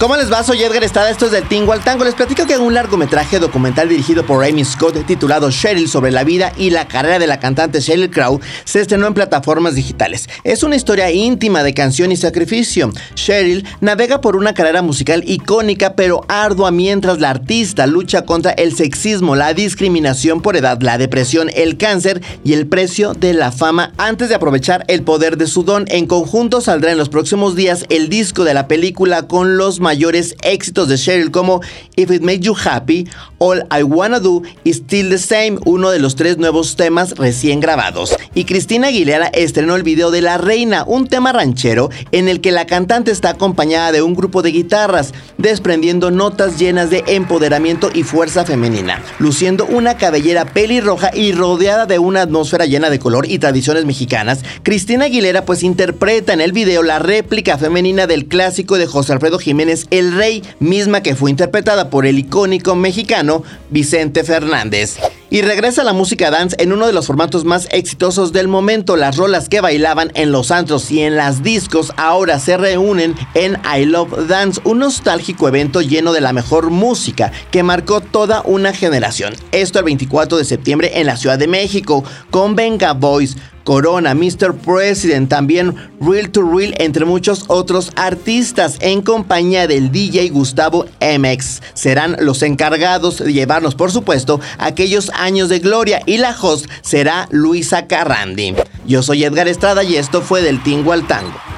¿Cómo les va? Soy Edgar Estrada, esto es del Tingo al Tango. Les platico que un largometraje documental dirigido por Amy Scott titulado Cheryl sobre la vida y la carrera de la cantante Sheryl Crow se estrenó en plataformas digitales. Es una historia íntima de canción y sacrificio. Cheryl navega por una carrera musical icónica pero ardua mientras la artista lucha contra el sexismo, la discriminación por edad, la depresión, el cáncer y el precio de la fama. Antes de aprovechar el poder de su don, en conjunto saldrá en los próximos días el disco de la película con los mayores éxitos de Cheryl como If It Made You Happy, All I Wanna Do y Still the Same, uno de los tres nuevos temas recién grabados. Y Cristina Aguilera estrenó el video de La Reina, un tema ranchero en el que la cantante está acompañada de un grupo de guitarras, desprendiendo notas llenas de empoderamiento y fuerza femenina, luciendo una cabellera pelirroja y rodeada de una atmósfera llena de color y tradiciones mexicanas. Cristina Aguilera pues interpreta en el video la réplica femenina del clásico de José Alfredo Jiménez el Rey, misma que fue interpretada por el icónico mexicano Vicente Fernández. Y regresa la música dance en uno de los formatos más exitosos del momento. Las rolas que bailaban en los antros y en las discos ahora se reúnen en I Love Dance, un nostálgico evento lleno de la mejor música que marcó toda una generación. Esto el 24 de septiembre en la Ciudad de México con Venga Boys, Corona, Mr. President, también Real to Real, entre muchos otros artistas, en compañía del DJ Gustavo MX. Serán los encargados de llevarnos, por supuesto, aquellos años de gloria y la host será Luisa Carrandi. Yo soy Edgar Estrada y esto fue del Tingo al Tango.